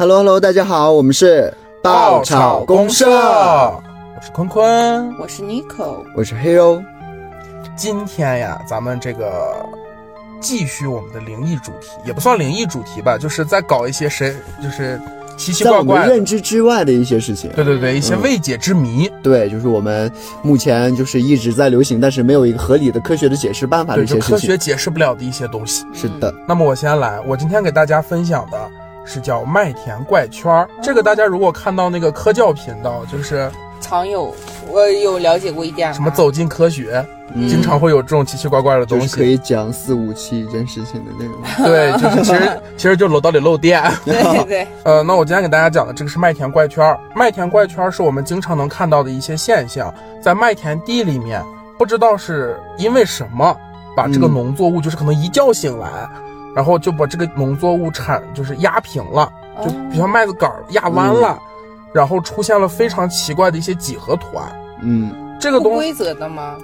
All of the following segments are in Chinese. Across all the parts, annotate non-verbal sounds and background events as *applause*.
Hello Hello，大家好，我们是爆炒公社，我是坤坤，我是 Nico，我是 Hero。今天呀，咱们这个继续我们的灵异主题，也不算灵异主题吧，就是在搞一些神，就是奇奇怪怪、认知之外的一些事情。对对对，一些未解之谜。对，就是我们目前就是一直在流行，但是没有一个合理的科学的解释办法的一些事情。科学解释不了的一些东西。是的。那么我先来，我今天给大家分享的是叫麦田怪圈儿。这个大家如果看到那个科教频道，就是常有，我有了解过一点。什么走进科学？经常会有这种奇奇怪怪的东西，可以讲四五七一件事情的内容。*laughs* 对，就是其实其实就楼道里漏电。对 *laughs* 对对。*laughs* 呃，那我今天给大家讲的这个是麦田怪圈。麦田怪圈是我们经常能看到的一些现象，在麦田地里面，不知道是因为什么，把这个农作物就是可能一觉醒来，然后就把这个农作物产就是压平了，就比如麦子杆压弯了，然后出现了非常奇怪的一些几何图案。嗯，这个东规则的吗？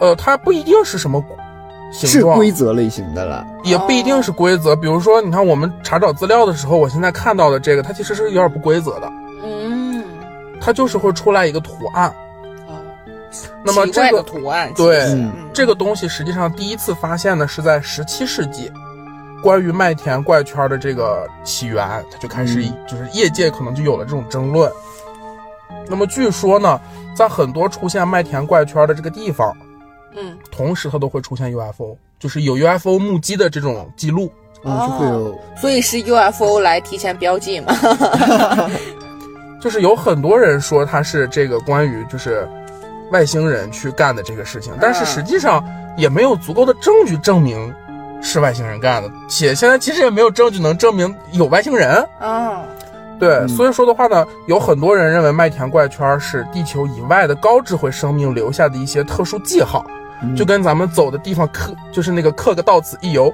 呃，它不一定是什么形状，是规则类型的了，也不一定是规则。比如说，你看我们查找资料的时候，我现在看到的这个，它其实是有点不规则的。嗯，它就是会出来一个图案。哦，那么这个图案，对，这个东西实际上第一次发现呢是在十七世纪，关于麦田怪圈的这个起源，它就开始就是业界可能就有了这种争论。那么据说呢，在很多出现麦田怪圈的这个地方。嗯，同时它都会出现 UFO，就是有 UFO 目击的这种记录啊，就会有，所以是 UFO 来提前标记嘛。*laughs* 就是有很多人说它是这个关于就是外星人去干的这个事情，但是实际上也没有足够的证据证明是外星人干的，且现在其实也没有证据能证明有外星人啊。对，所以说的话呢，有很多人认为麦田怪圈是地球以外的高智慧生命留下的一些特殊记号。就跟咱们走的地方刻，就是那个刻个到此一游，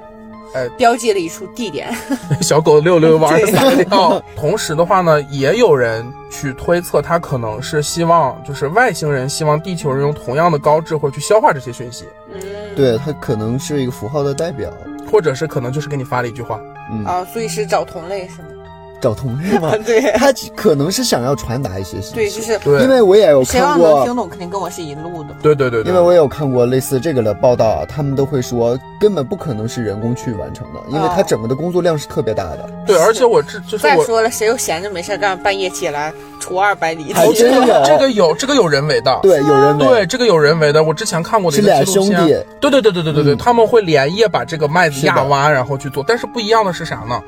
呃，标记了一处地点。*laughs* 小狗溜溜弯撒尿。*laughs* 同时的话呢，也有人去推测，他可能是希望，就是外星人希望地球人用同样的高智慧去消化这些讯息。嗯，对，它可能是一个符号的代表，或者是可能就是给你发了一句话。嗯啊，所以是找同类是吗？找同类吗？*laughs* 对，他可能是想要传达一些信息。对，就是因为我也有看过，听懂肯定跟我是一路的。对对对，因为我也有看过类似这个的报道啊，他们都会说根本不可能是人工去完成的，因为他整个的工作量是特别大的。对，而且我这就是再说了，谁又闲着没事干，半夜起来除二百里？还真有这个有这个有人为的，对，有人为，对这个有人为的。我之前看过的是俩兄弟，对对对对对对对，他们会连夜把这个麦子压弯，然后去做。但是不一样的是啥呢？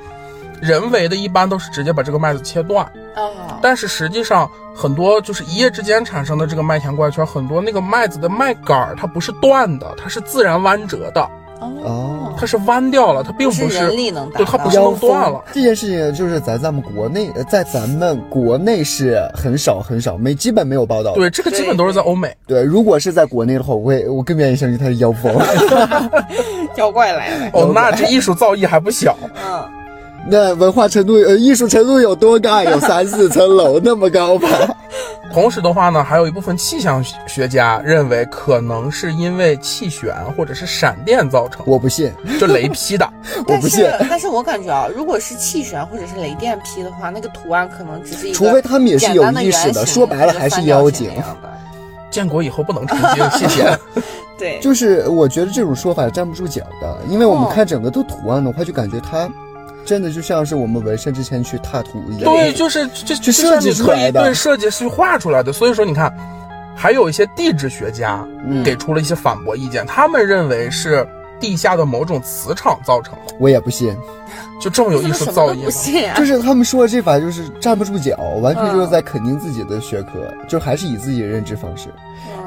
人为的一般都是直接把这个麦子切断，啊，但是实际上很多就是一夜之间产生的这个麦田怪圈，很多那个麦子的麦杆儿它不是断的，它是自然弯折的，哦，它是弯掉了，它并不是人力能对，它不是弄断了。这件事情就是在咱们国内，在咱们国内是很少很少，没基本没有报道。对，这个基本都是在欧美。对，如果是在国内的话，我会我更愿意相信它是妖风，*laughs* 妖怪来了。哦，那这艺术造诣还不小。嗯。那文化程度呃，艺术程度有多高？有三四层楼那么高吧？*laughs* 同时的话呢，还有一部分气象学家认为，可能是因为气旋或者是闪电造成。我不信，就雷劈的。*laughs* 我不信。但是我感觉啊，如果是气旋或者是雷电劈的话，那个图案可能只是一个除非他们也是有意识的，说白了还是妖精。建国以后不能成精 *laughs* 谢谢。对，就是我觉得这种说法站不住脚的，因为我们看整个的图案的话，就感觉它。真的就像是我们纹身之前去踏图一样，对，就是就就设计出来的，对，设计是画出来的。所以说，你看，还有一些地质学家给出了一些反驳意见，他们认为是地下的某种磁场造成的。我也不信，就这么有艺术造诣吗？就是他们说的这法就是站不住脚，完全就是在肯定自己的学科，就还是以自己的认知方式。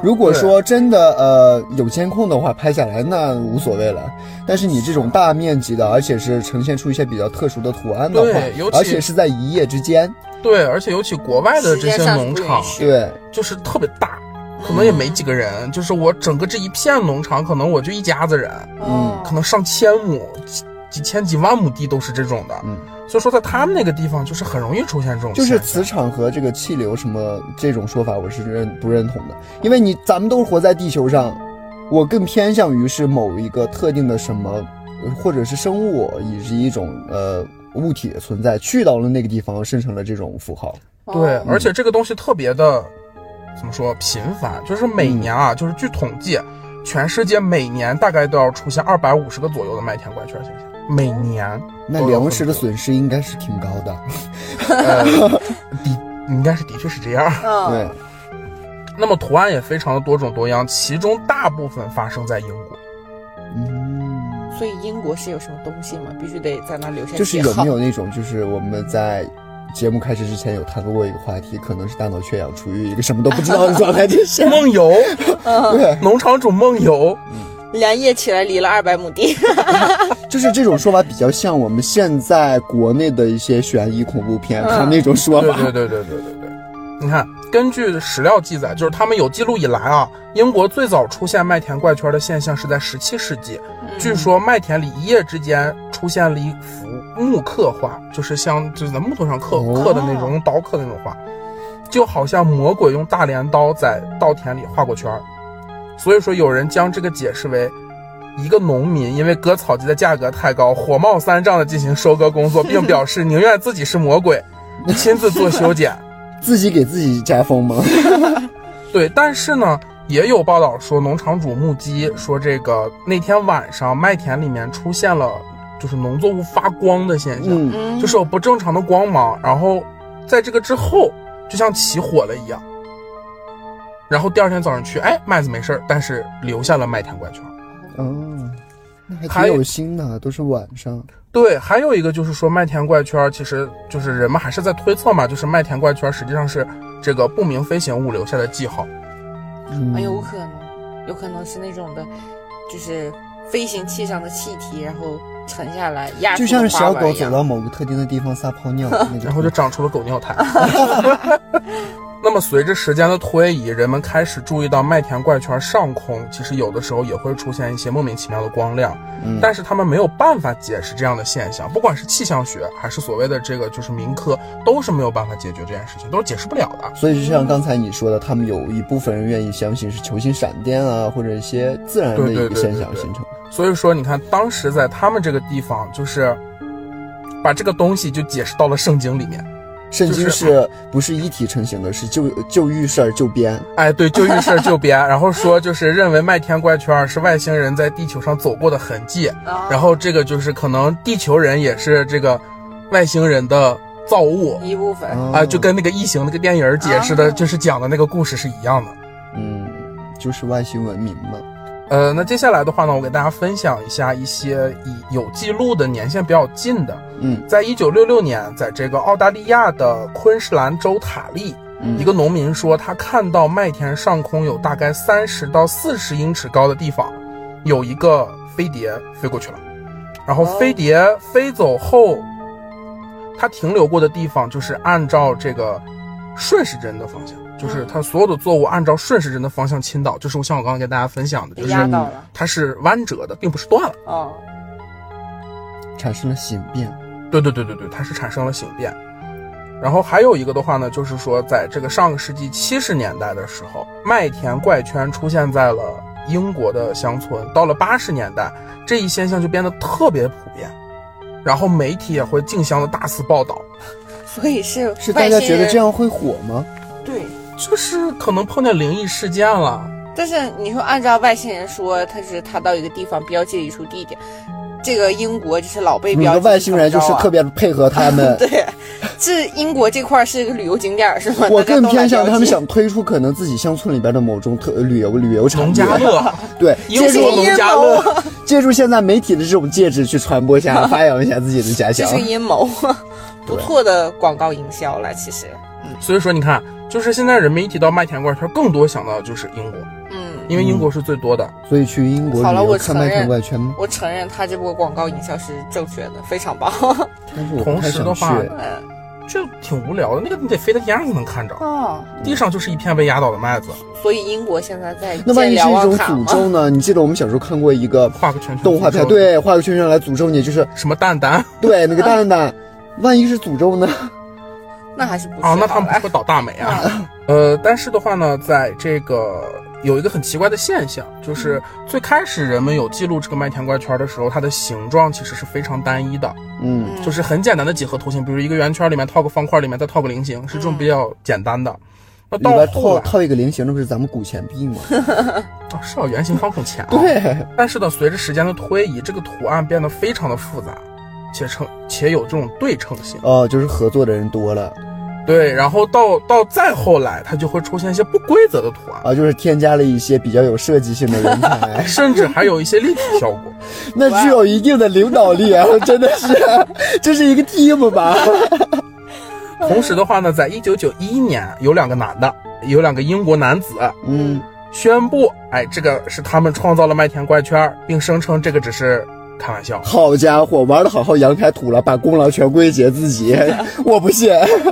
如果说真的呃有监控的话，拍下来那无所谓了。但是你这种大面积的，而且是呈现出一些比较特殊的图案的话，而且是在一夜之间，对，而且尤其国外的这些农场，对，就是特别大，可能也没几个人，就是我整个这一片农场，可能我就一家子人，嗯，可能上千亩、几几千几万亩地都是这种的，嗯。所以说，在他们那个地方，就是很容易出现这种，就是磁场和这个气流什么这种说法，我是认不认同的。因为你咱们都是活在地球上，我更偏向于是某一个特定的什么，或者是生物以及一种呃物体的存在，去到了那个地方，生成了这种符号。对，哦而且这个东西特别的，怎么说频繁？就是每年啊，就是据统计，全世界每年大概都要出现二百五十个左右的麦田怪圈现象，每年。那粮食的损失应该是挺高的。*laughs* 呃，的应该是的确是这样。嗯，*laughs* 对，那么图案也非常的多种多样，其中大部分发生在英国。嗯，所以英国是有什么东西吗？必须得在那留下就是有没有那种，就是我们在节目开始之前有谈论过一个话题，可能是大脑缺氧，处于一个什么都不知道的状态就是。梦游，*laughs* 对，农场主梦游，连夜起来犁了二百亩地？*laughs* 就是这种说法比较像我们现在国内的一些悬疑恐怖片，嗯他那种说法。对对对对对。你看，根据史料记载，就是他们有记录以来啊，英国最早出现麦田怪圈的现象是在十七世纪。据说麦田里一夜之间出现了一幅木刻画，就是像就是在木头上刻哦刻的那种，用刀刻的那种画，就好像魔鬼用大镰刀在稻田里画过圈儿。所以说，有人将这个解释为。一个农民因为割草机的价格太高，火冒三丈的进行收割工作，并表示宁愿自己是魔鬼，亲自做修剪。自己给自己加封吗？*laughs* 对，但是呢，也有报道说，农场主目击说，这个那天晚上麦田里面出现了就是农作物发光的现象，嗯，嗯，就是有不正常的光芒，然后在这个之后就像起火了一样。然后第二天早上去，哎，麦子没事儿，但是留下了麦田怪圈。哦，那还还有挺有心的，都是晚上。对，还有一个就是说麦田怪圈，其实就是人们还是在推测嘛，就是麦田怪圈实际上是这个不明飞行物留下的记号。有可能，有可能是那种的，就是飞行器上的气体，然后沉下来压就像是小狗走到某个特定的地方撒泡尿。*laughs* 然后就长出了狗尿苔。那么随着时间的推移，人们开始注意到麦田怪圈上空，其实有的时候也会出现一些莫名其妙的光亮，嗯但是他们没有办法解释这样的现象，不管是气象学还是所谓的这个就是民科，都是没有办法解决这件事情，都是解释不了的。所以就像刚才你说的，他们有一部分人愿意相信是球形闪电啊，或者一些自然的一个现对对对象形成。所以说，你看当时在他们这个地方，就是把这个东西就解释到了圣经里面。圣经是是不是一体成型的？是就就遇事儿就编。哎，对，就遇事儿就编，*laughs* 然后说就是认为麦田怪圈是外星人在地球上走过的痕迹，啊然后这个就是可能地球人也是这个外星人的造物一部分。啊啊、就跟那个异形那个电影儿解释的，啊就是讲的那个故事是一样的。嗯，就是外星文明嘛。呃，那接下来的话呢，我给大家分享一下一些以有记录的年限比较近的，嗯。在一九六六年，在这个澳大利亚的昆士兰州塔利，嗯。一个农民说，他看到麦田上空有大概三十到四十英尺高的地方，有一个飞碟飞过去了，然后飞碟飞走后，它停留过的地方就是按照这个顺时针的方向，就是它所有的作物按照顺时针的方向倾倒，就是我像我刚刚跟大家分享的，就是它是弯折的，并不是断了。哦，产生了形变。对对对对对，它是产生了形变。然后还有一个的话呢，就是说，在这个上个世纪七十年代的时候，麦田怪圈出现在了英国的乡村。到了八十年代，这一现象就变得特别普遍，然后媒体也会竞相的大肆报道。所以是是大家觉得这样会火吗？对。就是可能碰见灵异事件了，但是你说按照外星人说，他是他到一个地方标记了一处地点，这个英国就是老被你标记。的外星人就是特别。别配合他们。*laughs* 对，这英国这块是一个旅游景点儿是吗？我更偏向他们想推出可能自己乡村里边的某种特旅游旅游产农。家乐，对，英借助国农家乐。*laughs* *laughs* 借助现在媒体的这种介质去传播一下，发扬一下自己的家乡这是。阴谋，不错的广告营销了。其实，所以说，你看，就是现在人们一提到麦田怪圈，更多想到的就是英国，嗯，因为英国是最多的。所以去英国好了我承认田怪圈？我承认他这波广告营销是正确的，非常棒。*laughs* 但是我不同时的话就挺无聊的，那个你得飞到天上才能看着，哦，地上就是一片被压倒的麦子，所以英国现在在那万一是一种？诅咒呢？你记得我们小时候看过一个画个圈圈。动画片，对，画个圈圈来诅咒你，就是什么蛋蛋对那个 *laughs* 蛋蛋。万一是诅咒呢？那还是不是啊？那他们不会倒大霉啊？*laughs* 呃，但是的话呢，在这个有一个很奇怪的现象，就是最开始人们有记录这个麦田怪圈的时候，它的形状其实是非常单一的，嗯就是很简单的几何图形，比如一个圆圈里面套个方块，里面再套个菱形，是这种比较简单的。那到后来，套套一个菱形，那不是咱们古钱币吗？啊 *laughs* 是啊，圆形方孔钱啊。对，*laughs* 但是呢，随着时间的推移，这个图案变得非常的复杂，且成且有这种对称性。哦，就是合作的人多了对，然后到到再后来，它就会出现一些不规则的图案，啊，就是添加了一些比较有设计性的人才，*laughs* 甚至还有一些立体效果。*laughs* 那具有一定的领导力啊，*laughs* 真的是，这是一个 team 吧？同时的话呢，在一九九一年，有两个男的，有两个英国男子嗯，宣布，哎，这个是他们创造了麦田怪圈，并声称这个只是开玩笑。好家伙，玩的好好，杨开土了，把功劳全归结自己，*laughs* 我不信，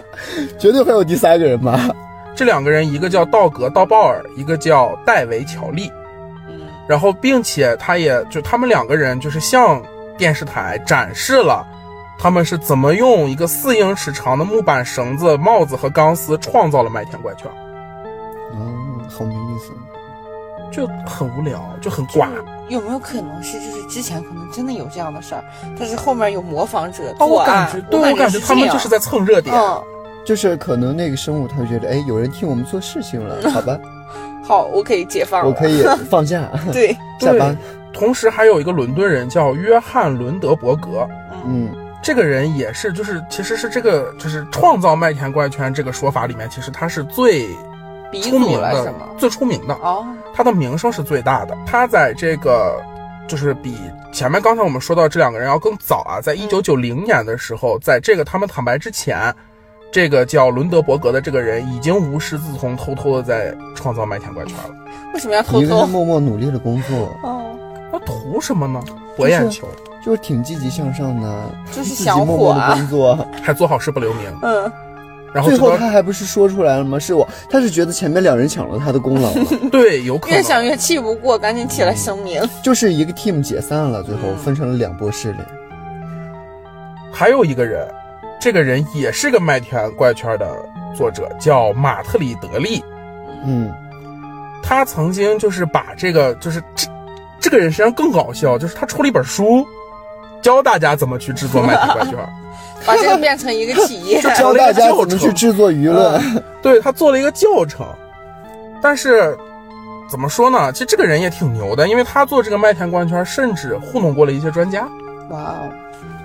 *laughs* 绝对会有第三个人吧？这两个人，一个叫道格·道鲍尔，一个叫戴维·乔利。嗯然后，并且他也就他们两个人就是向电视台展示了他们是怎么用一个四英尺长的木板绳子、帽子和钢丝创造了麦田怪圈，嗯，好没意思。就很无聊，就很寡。有没有可能是就是之前可能真的有这样的事儿，但是后面有模仿者啊，我作案感觉，对我我感觉他们就是在蹭热点。嗯，就是可能那个生物他会觉得，哎，有人替我们做事情了，好吧，*laughs* 好，我可以解放了，我可以 *laughs* 放假 *laughs* 对，下班。同时还有一个伦敦人叫约翰·伦德伯格，嗯这个人也是，就是其实是这个就是创造麦田怪圈这个说法里面，其实他是最鼻祖出名的了是吗？，最出名的，哦，他的名声是最大的。他在这个就是比前面刚才我们说到这两个人要更早啊，在一九九零年的时候，在这个他们坦白之前。这个叫伦德伯格的这个人已经无师自通，偷偷的在创造麦田怪圈了。为什么要偷一个是偷？默默努力的工作，哦，他图什么呢？博眼球，就是挺积极向上的，就是自己想默默的啊工作。还做好事不留名。嗯，最后然后他还不是说出来了吗？是我，他是觉得前面两人抢了他的功劳了，对，有可能越想越气不过，赶紧起来声明。就是一个 team 解散了，最后嗯分成了两波势力。还有一个人，这个人也是个麦田怪圈的作者，叫马特里德利。嗯，他曾经就是把这个，就是这这个人实际上更搞笑，就是他出了一本书，教大家怎么去制作麦田怪圈。把这个变成一个企业，*laughs* 就教大家怎么去制作舆论。对他做了一个教程，但是怎么说呢？其实这个人也挺牛的，因为他做这个麦田光圈，甚至糊弄过了一些专家，哇哦，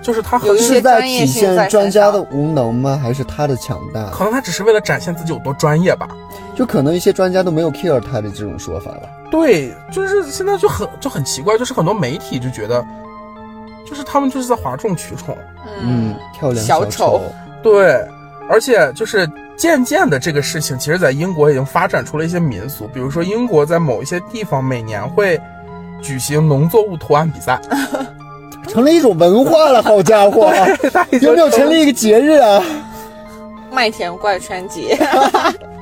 就是他很是在体现专家的无能吗？还是他的强大？可能他只是为了展现自己有多专业吧。就可能一些专家都没有 care 他的这种说法吧。对，就是现在就很就很奇怪，就是很多媒体就觉得，就是他们就是在哗众取宠，嗯，漂亮小丑。丑，对，而且就是渐渐的这个事情，其实在英国已经发展出了一些民俗，比如说英国在某一些地方每年会举行农作物图案比赛，成了一种文化了，好家伙！*laughs* 有没有成立一个节日啊？*laughs* 麦田怪圈节，*laughs*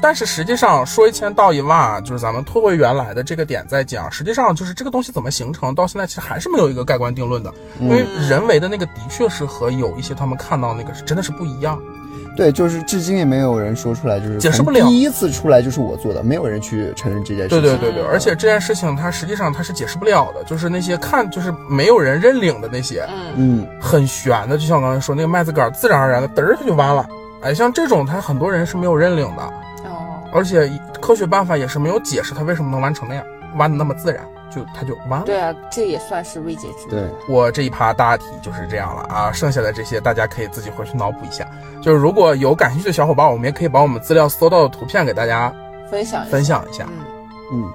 但是实际上说一千道一万啊，就是咱们退回原来的这个点再讲，实际上就是这个东西怎么形成，到现在其实还是没有一个盖棺定论的，因为人为的那个的确是和有一些他们看到那个是真的是不一样。对，就是至今也没有人说出来，就是解释不了。第一次出来就是我做的，没有人去承认这件事情。对对对对，而且这件事情它实际上它是解释不了的，就是那些看就是没有人认领的那些嗯，嗯，很悬的，就像我刚才说那个麦子杆自然而然的嘚儿它就弯了。哎，像这种它很多人是没有认领的，哦，而且科学办法也是没有解释它为什么能弯成那样，弯的那么自然，就它就弯了。对啊，这也算是未解之谜。对，我这一趴大体就是这样了啊，剩下的这些大家可以自己回去脑补一下。就是如果有感兴趣的小伙伴，我们也可以把我们资料搜到的图片给大家分享分享一下。嗯，嗯，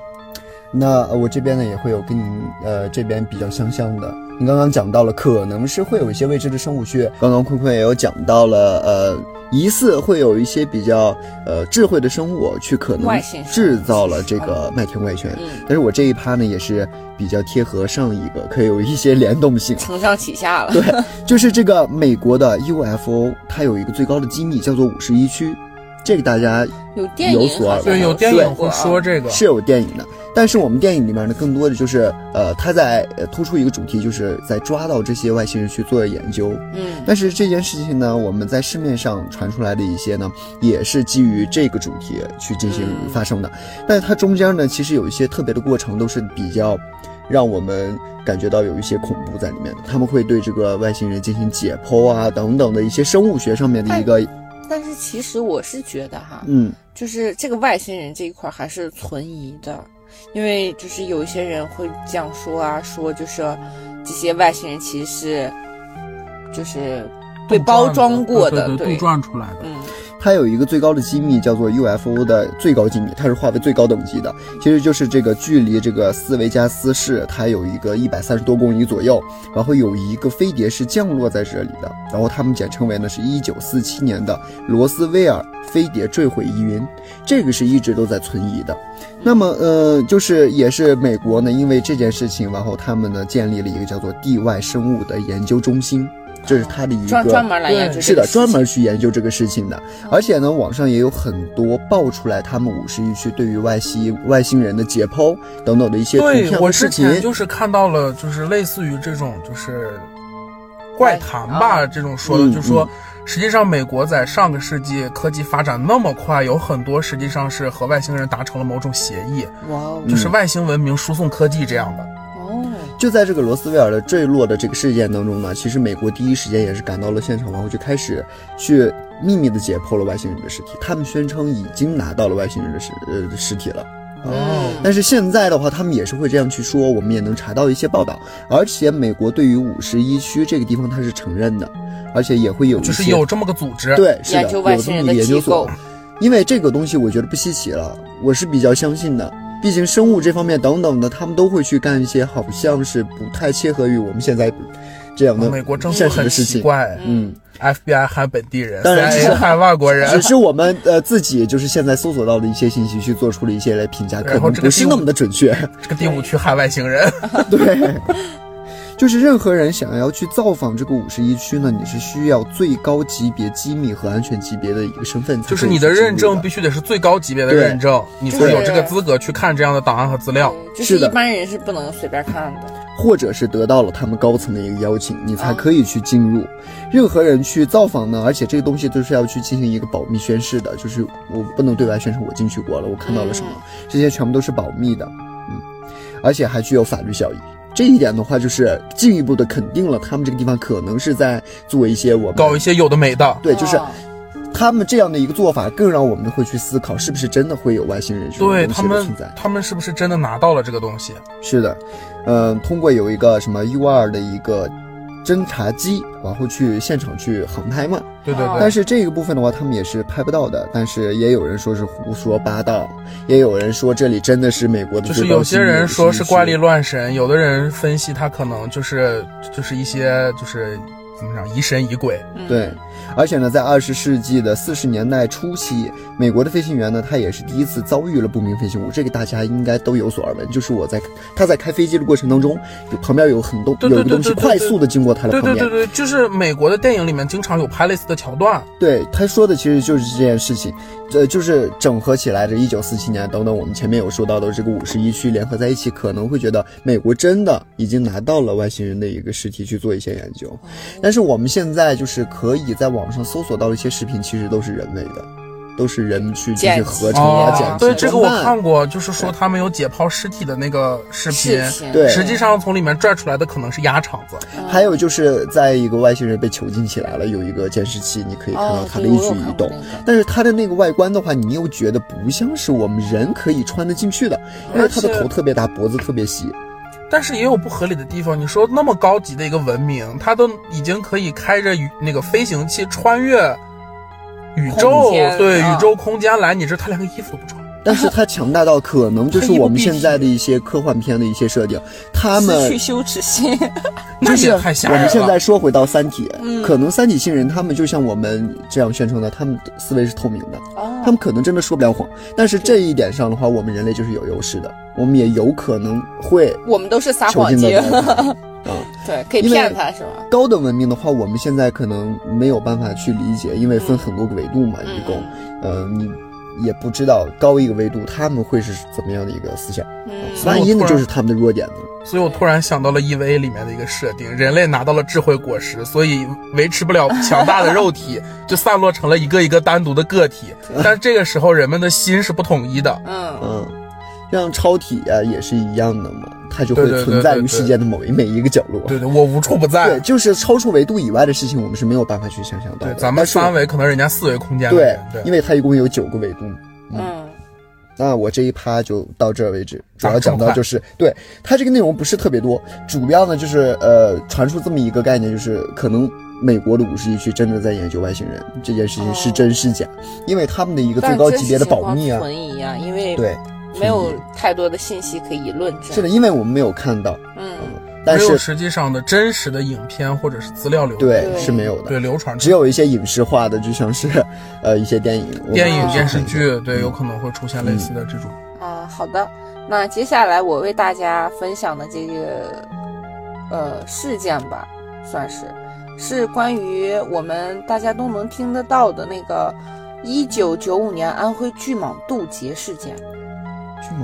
那呃我这边呢也会有跟您呃这边比较相像的。您刚刚讲到了，可能是会有一些未知的生物学。刚刚坤坤也有讲到了，呃，疑似会有一些比较呃智慧的生物去可能制造了这个麦田怪圈。嗯但是我这一趴呢也是比较贴合上一个，可以有一些联动性。承上启下了。对，就是这个美国的 UFO，它有一个最高的机密叫做五十一区。这个大家有电影所耳闻对，有电影会说这个，是有电影的，但是我们电影里面呢，更多的就是呃，他在呃突出一个主题，就是在抓到这些外星人去做研究。嗯但是这件事情呢，我们在市面上传出来的一些呢，也是基于这个主题去进行嗯发生的。但是它中间呢，其实有一些特别的过程，都是比较让我们感觉到有一些恐怖在里面的。他们会对这个外星人进行解剖啊，等等的一些生物学上面的一个，但是其实我是觉得哈，嗯，就是这个外星人这一块还是存疑的，因为就是有一些人会这样说啊，说就是这些外星人其实是就是被包装过的，对对杜撰出来的。嗯它有一个最高的机密叫做 UFO 的最高机密，它是划为最高等级的，其实就是这个距离这个斯维加斯市它有一个一百三十多公里左右，然后有一个飞碟是降落在这里的，然后他们简称为呢是一九四七年的罗斯威尔飞碟坠毁疑云，这个是一直都在存疑的。那么呃，就是也是美国呢，因为这件事情，然后他们呢建立了一个叫做地外生物的研究中心。这是他的一个专专门来研究这个是的，专门去研究这个事情的。而且呢，网上也有很多爆出来他们五十一区对于外星外星人的解剖等等的一些图对我片视频。之前就是看到了，就是类似于这种就是怪谈吧，啊这种说的，嗯就说实际上美国在上个世纪科技发展那么快，有很多实际上是和外星人达成了某种协议，哇哦就是外星文明输送科技这样的。哦，就在这个罗斯威尔的坠落的这个事件当中呢，其实美国第一时间也是赶到了现场，然后就开始去秘密的解剖了外星人的尸体。他们宣称已经拿到了外星人的尸呃尸体了。哦但是现在的话，他们也是会这样去说，我们也能查到一些报道，而且美国对于五十一区这个地方它是承认的，而且也会有一些就是有这么个组织，对是的研究外有这么一星人的机个研究所构，因为这个东西我觉得不稀奇了，我是比较相信的。毕竟生物这方面等等的，他们都会去干一些好像是不太切合于我们现在这样的美国政府现实很的事情。奇怪嗯，，FBI 害本地人当然是害外国人只，是我们呃自己就是现在搜索到的一些信息去做出了一些来评价，可能不是那么的准确。这个第五区害外星人，*laughs* 对，就是任何人想要去造访这个五十一区呢，你是需要最高级别机密和安全级别的一个身份才可以就是你的认证必须得是最高级别的认证，你才有这个资格去看这样的档案和资料。就是的一般人是不能随便看的。或者是得到了他们高层的一个邀请，你才啊可以去进入。任何人去造访呢，而且这个东西都是要去进行一个保密宣誓的，就是我不能对外宣称我进去过了，我看到了什么，这些全部都是保密的，嗯，而且还具有法律效益。这一点的话，就是进一步的肯定了他们这个地方可能是在做一些我们搞一些有的没的，对，就是哦他们这样的一个做法，更让我们会去思考，是不是真的会有外星人对他们存在。他们是不是真的拿到了这个东西？是的，嗯、通过有一个什么 U 二的一个侦察机，然后去现场去航拍嘛。哦对对对但，是这个部分的话，他们也是拍不到的。但是也有人说是胡说八道，也有人说这里真的是美国的就。是有些人说是怪力乱神，有的人分析他可能就是就是一些就是怎么讲疑神疑鬼。嗯对，而且呢，在二十世纪的四十年代初期，美国的飞行员呢，他也是第一次遭遇了不明飞行物，这个大家应该都有所耳闻。就是我在他在开飞机的过程当中，有旁边有很多对对有一个东西快速的经过他的对旁边，对对对，就是美国的电影里面经常有拍类似的桥段。对他说的其实就是这件事情，呃，就是整合起来的，一九四七年等等，我们前面有说到的这个五十一区联合在一起，可能会觉得美国真的已经拿到了外星人的一个尸体去做一些研究，但是我们现在就是可以在网上搜索到的一些视频，其实都是人为的，都是人去进剪辑行合成啊、哦剪辑、对，这个我看过，就是说他们有解剖尸体的那个视频，对实际上从里面拽出来的可能是鸭肠子。还有就是在一个外星人被囚禁起来了，有一个监视器，你可以看到哦，他的一举一动。但是他的那个外观的话，你又觉得不像是我们人可以穿得进去的，因为他的头特别大，脖子特别细。但是也有不合理的地方。你说那么高级的一个文明，它都已经可以开着那个飞行器穿越宇宙对宇宙空间来，你这他连个衣服都不穿。*laughs* 但是他强大到可能就是我们现在的一些科幻片的一些设定，他们去羞耻心。*laughs* 就是我。们现在说回到《三体》嗯可能三体星人他们就像我们这样宣称的，他们的思维是透明的，哦他们可能真的说不了谎。但是这一点上的话，我们人类就是有优势的，我们也有可能会我们都是撒囚谎精禁的。状态。对，可以骗他是吗？高等文明的话，我们现在可能没有办法去理解，因为分很多个维度嘛，嗯一共，呃，你也不知道高一个维度他们会是怎么样的一个思想，嗯，万一我突然那就是他们的弱点呢？所以我突然想到了 EVA 里面的一个设定：人类拿到了智慧果实，所以维持不了强大的肉体，*laughs* 就散落成了一个一个单独的个体。但是这个时候，人们的心是不统一的。嗯嗯，像超体啊也是一样的嘛，它就会存在于世界的某一每一个角落。对对，我无处不在对，。就是超出维度以外的事情，我们是没有办法去想象到的。，对咱们三维可能人家四维空间对，对，因为它一共有九个维度。嗯那我这一趴就到这儿为止，主要讲到就是，对它这个内容不是特别多，主要呢就是呃传出这么一个概念，就是可能美国的五十一区真的在研究外星人这件事情是真是假，因为他们的一个最高级别的保密啊，存疑啊，因为对，没有太多的信息可以论证。是的，因为我们没有看到，嗯，但是没有实际上的真实的影片或者是资料流对对是没有的，对流传只有一些影视化的，就像是呃一些电影、电影哦电视剧，对，有可能会出现类似的这种。啊，好的。那接下来我为大家分享的这个呃事件吧，算是是关于我们大家都能听得到的那个一九九五年安徽巨蟒渡劫事件。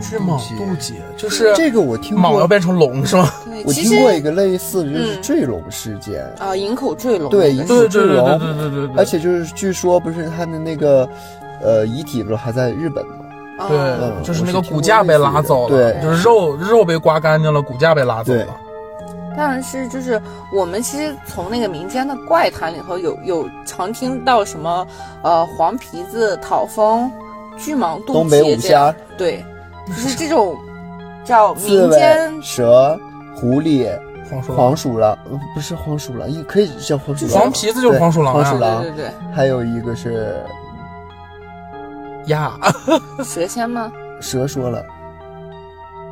是蟒渡劫，就是这个我听过，蟒要变成龙是吗？对，我听过一个类似的，就是嗯坠龙事件。啊，营口坠龙对营口事对对对对龙对对对对，而且就是据说不是他的那个呃遗体不是还在日本吗？啊对，嗯就是那个骨架被拉走了，对就是肉肉被刮干净了，骨架被拉走了。但是就是我们其实从那个民间的怪谈里头有有常听到什么呃黄皮子讨风、巨蟒渡东北五劫这样仙、对，就是这种叫民间、蛇、狐狸、黄鼠狼。黄鼠狼，呃不是黄鼠狼，也可以叫黄鼠狼。黄皮子就是黄鼠狼啊。对黄鼠狼对对对还有一个是呀，对，蛇仙吗？蛇说了，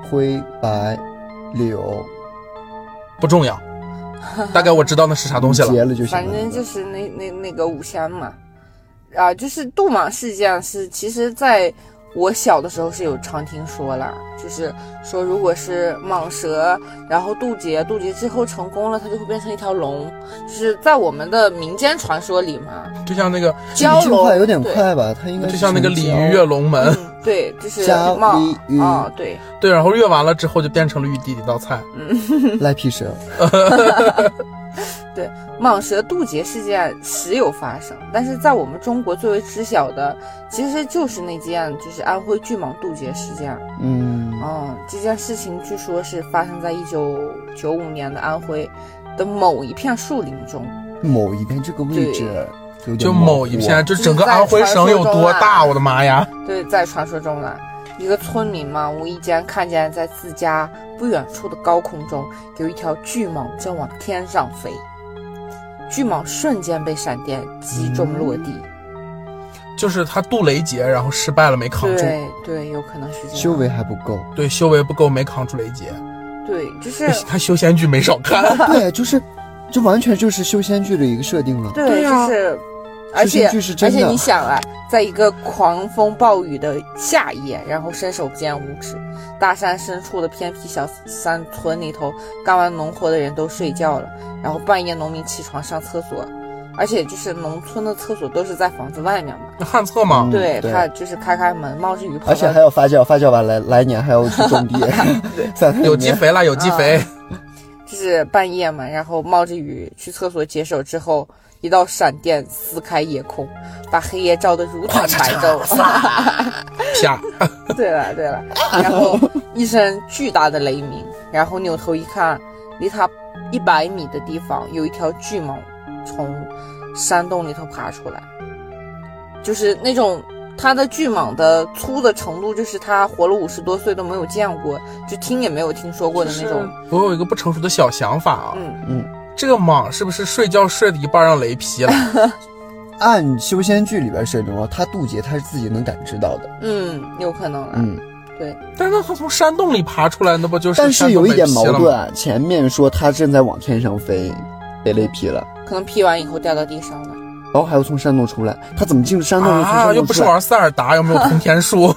灰白柳。不重要，大概我知道那是啥东西了。结了就行了。反正就是那那那个五仙嘛，啊，就是杜莽事件是，其实在我小的时候是有常听说了，就是说如果是蟒蛇，然后渡劫，渡劫之后成功了，它就会变成一条龙，就是在我们的民间传说里嘛，就像那个，蛟龙快有点快吧？它应该就像那个鲤鱼跃跃龙门，嗯，对，就是鲤鱼啊，对，对，然后跃完了之后就变成了玉帝的一道菜。嗯 *laughs* 赖皮蛇，*laughs* *laughs* 对，蟒蛇渡劫事件时有发生，但是在我们中国最为知晓的，其实就是那件就是安徽巨蟒渡劫事件。嗯，嗯，这件事情据说是发生在一九九五年的安徽的某一片树林中。某一片这个位置就某一片，就整个安徽省有多大？我的妈呀！对，在传说中呢，一个村民嘛，无意间看见在自家不远处的高空中有一条巨蟒正往天上飞，巨蟒瞬间被闪电击中落地。就是他渡雷劫，然后失败了，没扛住。对对，有可能是这样。修为还不够。对，修为不够，没扛住雷劫。对，就是他修仙剧没少看。*laughs* 对，就是，这完全就是修仙剧的一个设定了。对，啊就是，而且而且你想啊，在一个狂风暴雨的夏夜，然后伸手不见五指，大山深处的偏僻小山村里头，干完农活的人都睡觉了，然后半夜农民起床上厕所，而且就是农村的厕所都是在房子外面嘛，旱厕嘛。嗯，对对。他就是开开门，冒着雨跑而且还要发酵，发酵完来来年还要去种地，有机肥了，有机肥。就是半夜嘛，然后冒着雨去厕所解手之后，一道闪电撕开夜空，把黑夜照得如同白昼。*laughs* 啪！对了对了，*laughs* 然后一声巨大的雷鸣，然后扭头一看，离他一百米的地方有一条巨蟒从山洞里头爬出来，就是那种它的巨蟒的粗的程度，就是它活了五十多岁都没有见过，就听也没有听说过的那种。我有一个不成熟的小想法啊，嗯，嗯，这个蟒是不是睡觉睡的一半让雷劈了？*laughs* 按修仙剧里边设定啊，他渡劫他是自己能感知到的。嗯，有可能了。嗯，但是它从山洞里爬出来，那不就是？但是有一点矛盾，啊，前面说他正在往天上飞，被雷劈了，可能劈完以后掉到地上了。然后还要从山洞出来，他怎么进山洞啊，又？不是玩塞尔达，又没有 *laughs* 通天术。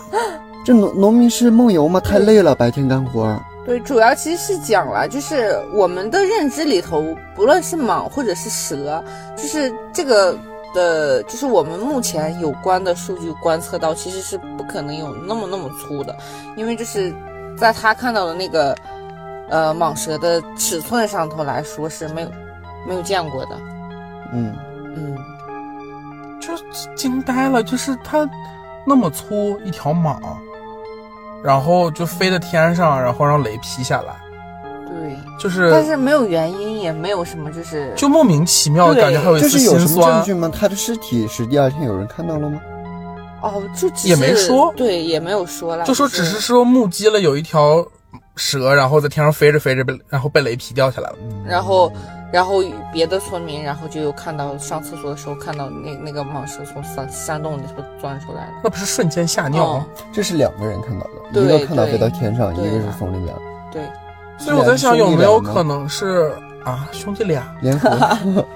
这农农民是梦游吗？太累了，白天干活。对，主要其实是讲了，就是我们的认知里头，不论是蟒或者是蛇，就是这个的，就是我们目前有关的数据观测到，其实是不可能有那么那么粗的，因为就是在他看到的那个呃蟒蛇的尺寸上头来说是没有没有见过的，嗯，嗯，就惊呆了，就是它那么粗一条蟒，然后就飞在天上，然后让雷劈下来，对，就是但是没有原因，也没有什么就是就莫名其妙的感觉，还有一丝就是有什么证。据吗？他的尸体是第二天有人看到了吗？哦，就只也没是说对，也没有说了，就说只是说目击了有一条蛇，然后在天上飞着飞着被，然后被雷劈掉下来了。然后，然后别的村民，然后就有看到上厕所的时候看到那那个蟒蛇从山山洞里头钻出来的。那不是瞬间吓尿吗？这是两个人看到的，一个看到飞到天上，一个是从里面对，所以我在想，有没有可能是啊兄弟俩？联合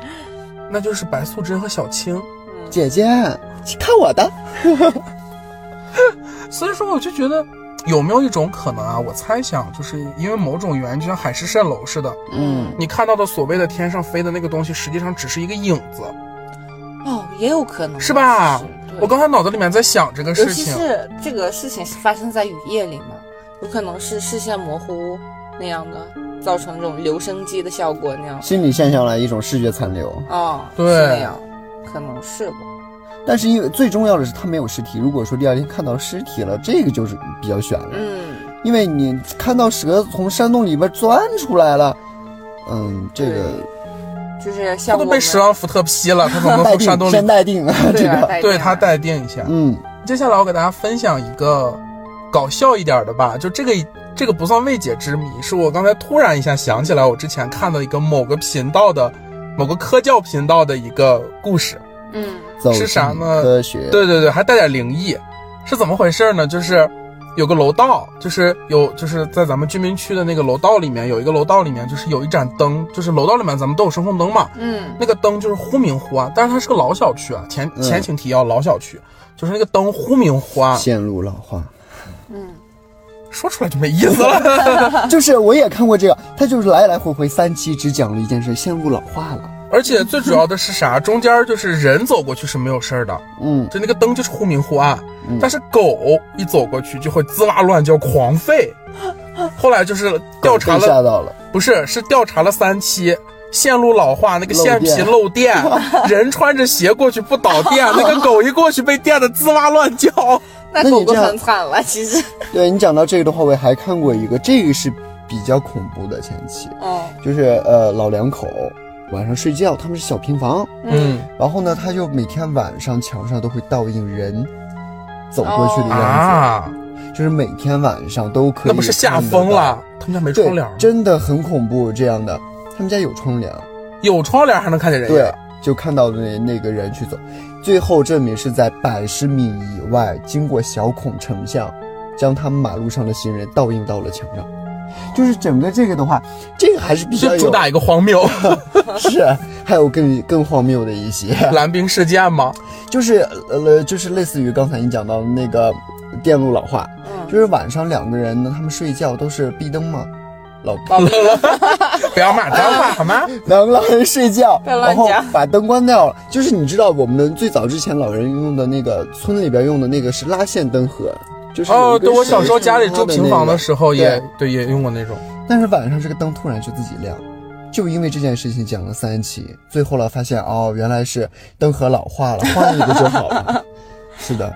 *laughs* 那就是白素贞和小青。姐姐，看我的，*laughs* 所以说，我就觉得有没有一种可能啊？我猜想，就是因为某种原因，就像海市蜃楼似的，嗯，你看到的所谓的天上飞的那个东西，实际上只是一个影子，哦，也有可能是吧是我刚才脑子里面在想这个尤其事情。是这个事情是发生在雨夜里嘛，有可能是视线模糊那样的，造成这种留声机的效果那样。心理现象来一种视觉残留。哦，对是那样，可能是吧。但是因为最重要的是他没有尸体，如果说第二天看到尸体了，这个就是比较悬了。嗯，因为你看到蛇从山洞里边钻出来了，嗯，这个就是他像他都被十万伏特劈了，他怎么能从山洞里，先？待定啊，这个，对他待定一下。嗯接下来我给大家分享一个搞笑一点的吧，就这个这个不算未解之谜，是我刚才突然一下想起来，我之前看到一个某个频道的某个科教频道的一个故事。嗯走是啥进呢科学，对对对，还带点灵异，是怎么回事呢？就是有个楼道，就是有就是在咱们居民区的那个楼道里面，有一个楼道里面就是有一盏灯，就是楼道里面咱们都有声控灯嘛，嗯那个灯就是忽明忽暗，但是它是个老小区啊，前嗯前情提要，老小区，就是那个灯忽明忽暗，线路老化。嗯，说出来就没意思了。*laughs* 就是我也看过这个，他就是来来回回三期只讲了一件事，线路老化了。而且最主要的是啥？中间就是人走过去是没有事儿的，嗯，就那个灯就是忽明忽暗，嗯但是狗一走过去就会滋哇乱叫狂吠。后来就是调查了吓了，到了。不是是调查了三期。线路老化，那个线皮漏电，*laughs* 人穿着鞋过去不导电，那个狗一过去被电的滋哇乱叫。那狗狗那你这样很惨了，其实。对你讲到这个的话，我还看过一个，这个是比较恐怖的前期，哦就是呃老两口晚上睡觉，他们是小平房，嗯然后呢，他就每天晚上墙上都会倒映人走过去的样子，啊，就是每天晚上都可以。那不是吓疯了？？他们家没窗帘，真的很恐怖。这样的，他们家有窗帘，有窗帘还能看见人对。，就看到那那个人去走，最后证明是在百十米以外，经过小孔成像，将他们马路上的行人倒映到了墙上。就是整个这个的话，这个还是比较有主打一个荒谬，*laughs* 是，还有更更荒谬的一些，蓝冰事件吗？就是呃，就是类似于刚才你讲到的那个电路老化，嗯，就是晚上两个人呢，他们睡觉都是闭灯嘛，老老了，不要骂脏话好吗？*laughs* 两个老人睡觉，然后把灯关掉了。就是你知道我们最早之前老人用的那个村里边用的那个是拉线灯盒，就是哦，对我小时候家里住平房的时候也对对也用过那种。但是晚上这个灯突然就自己亮，就因为这件事情讲了三期，最后了发现哦，原来是灯盒老化了，换一个就好了。*laughs* 是的，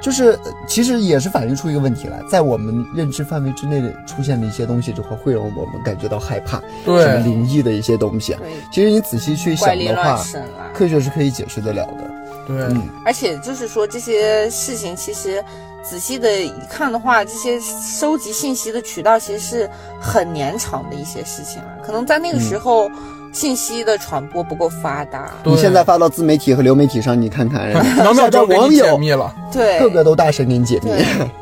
就是呃其实也是反映出一个问题来，在我们认知范围之内的出现的一些东西之后，会让我们感觉到害怕，什么对，灵异的一些东西。其实你仔细去想的话，啊。科学是可以解释得了的。对，嗯，而且就是说这些事情，其实仔细的一看的话，这些收集信息的渠道其实是很年长的一些事情了。可能在那个时候，信息的传播不够发达，你现在发到自媒体和流媒体上，你看看，秒秒钟网友解友密了。对，个个都大神给你解密。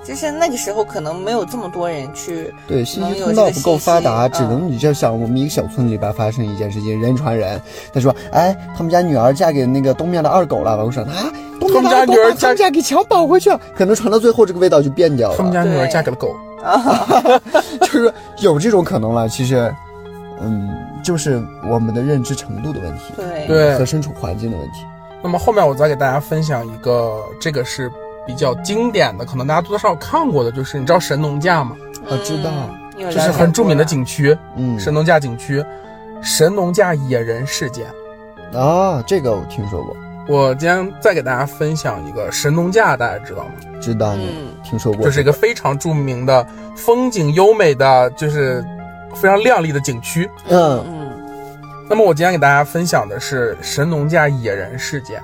就是那个时候可能没有这么多人去，对，信息通道不够发达，只能你就想我们一个小村里边发生一件事情，人传人。他说，哎，他们家女儿嫁给那个东面的二狗了。我说啊，东面的二狗他们家女儿把他们家给强绑回去了，可能传到最后这个味道就变掉了。他们家女儿嫁给了狗啊，*laughs* 就是有这种可能了。其实，嗯，就是我们的认知程度的问题，对对和身处环境的问题。那么后面我再给大家分享一个，这个是比较经典的，可能大家多多少少看过的，就是你知道神农架吗？我知道嗯，这是很著名的景区，嗯，神农架景区，神农架野人事件。啊，这个我听说过，我今天再给大家分享一个神农架，大家知道吗？知道，嗯听说过。就是一个非常著名的风景优美的，就是非常亮丽的景区。嗯嗯那么我今天给大家分享的是神农架野人事件，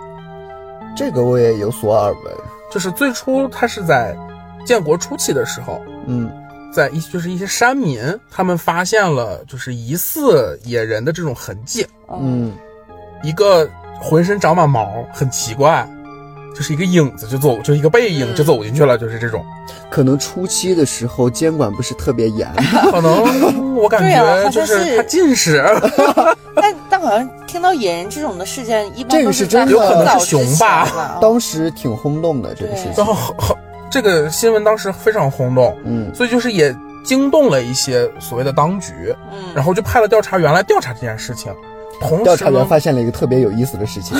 这个我也有所耳闻。就是最初它是在建国初期的时候，嗯。在一就是一些山民他们发现了就是疑似野人的这种痕迹，嗯。一个浑身长满毛，很奇怪，就是一个影子就走，就一个背影就走进去了，就是这种。可能初期的时候监管不是特别严。可能 *laughs* 我感觉就是他近视，*laughs* 但但好像听到野人这种的事件，一般这个都是真的。有可能是熊吧。吧当时挺轰动的这个事情。然后。很很这个新闻当时非常轰动，嗯。所以就是也惊动了一些所谓的当局，嗯，然后就派了调查员来调查这件事情。同调查员，发现了一个特别有意思的事情，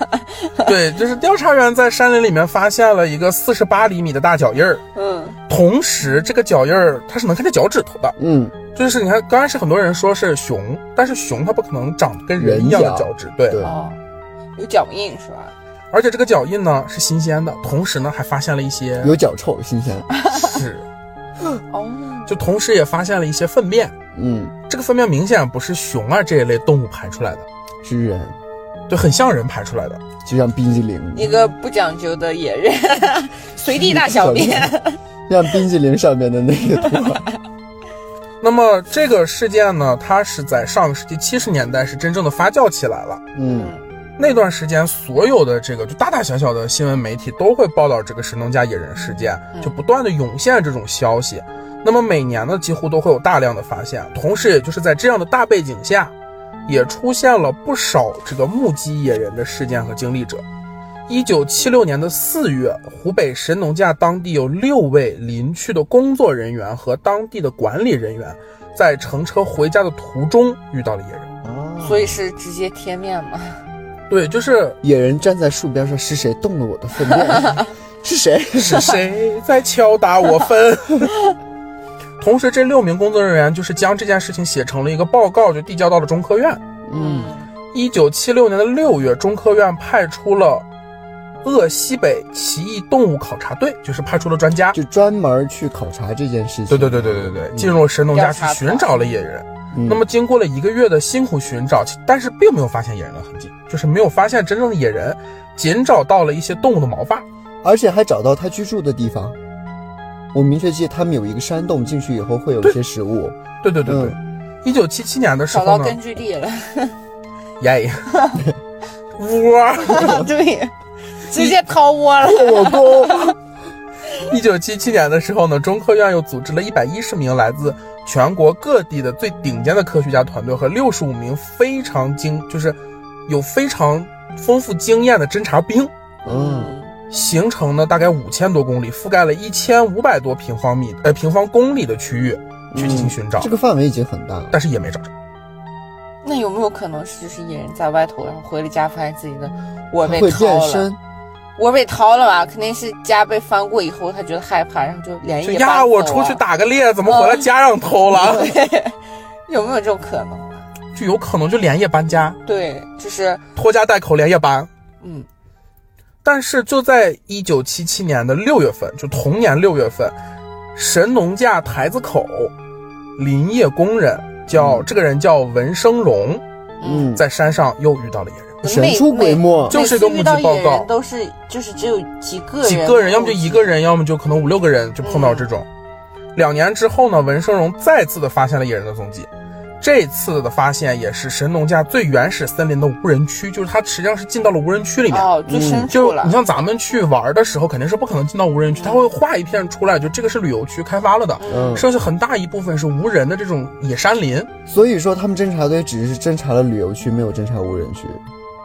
*laughs* 对，就是调查员在山林里面发现了一个四十八厘米的大脚印儿，嗯同时这个脚印儿它是能看见脚趾头的。嗯，就是你看，刚开始很多人说是熊，但是熊它不可能长得跟人一样的脚脚趾，对。对哦，有脚印是吧？而且这个脚印呢是新鲜的，同时呢还发现了一些有脚臭，新鲜。是，*laughs* 哦，就同时也发现了一些粪便。嗯，这个粪便明显不是熊啊这一类动物排出来的，是人，对，很像人排出来的。就像冰激凌，一个不讲究的野人，*laughs* 随地大小便。像冰激凌上面的那个。*laughs* 那么这个事件呢，它是在上个世纪七十年代是真正的发酵起来了。嗯那段时间，所有的这个就大大小小的新闻媒体都会报道这个神农架野人事件，就不断的涌现这种消息。那么每年呢，几乎都会有大量的发现。同时，也就是在这样的大背景下，也出现了不少这个目击野人的事件和经历者。一九七六年的四月，湖北神农架当地有六位林区的工作人员和当地的管理人员，在乘车回家的途中遇到了野人。啊，所以是直接贴面嘛？对，就是野人站在树边上，是谁动了我的粪便？*laughs* 是谁？是谁在敲打我坟？*laughs* 同时，这六名工作人员就是将这件事情写成了一个报告，就递交到了中科院。嗯一九七六年的六月，中科院派出了鄂西北奇异动物考察队，就是派出了专家，就专门去考察这件事情。对对对对对对，进入神农架去寻找了野人。嗯那么，经过了一个月的辛苦寻找，但是并没有发现野人的痕迹，就是没有发现真正的野人，仅找到了一些动物的毛发。而且还找到他居住的地方。我明确记得他们有一个山洞，进去以后会有一些食物。对对对对，一九七七年的时候，找到根据地了。耶，窝。*laughs* 对，直接掏窝了。我公，*laughs* 一九七七年的时候呢，中科院又组织了一百一十名来自全国各地的最顶尖的科学家团队和六十五名非常精，就是有非常丰富经验的侦察兵，嗯，行程呢大概五千多公里，覆盖了一千五百多平方米呃平方公里的区域去进行寻找，这个范围已经很大了。但是也没找着。那有没有可能是就是野人在外头，然后回了家发现自己的我被会掏了？变身，窝被掏了吧？肯定是家被翻过以后，他觉得害怕，然后就连就夜呀，我出去打个猎，怎么回来家让偷了？*laughs* 有没有这种可能？就有可能就连夜搬家，对，就是拖家带口连夜搬。嗯，但是就在一九七七年的六月份，就同年六月份，神农架台子口林业工人叫、这个人叫文生荣，嗯，在山上又遇到了野人。神出鬼没。就是一个目击报告都是就是只有几个人，几个人，要么就一个人，要么就可能五六个人就碰到这种。两年之后呢，文生荣再次的发现了野人的踪迹。这次的发现也是神农架最原始森林的无人区，就是它实际上是进到了无人区里面。哦，最深处了就你。像咱们去玩的时候，肯定是不可能进到无人区，它会划一片出来，就这个是旅游区开发了的，嗯，剩下很大一部分是无人的这种野山林。所以说他们侦察队只是侦察了旅游区，没有侦察无人区。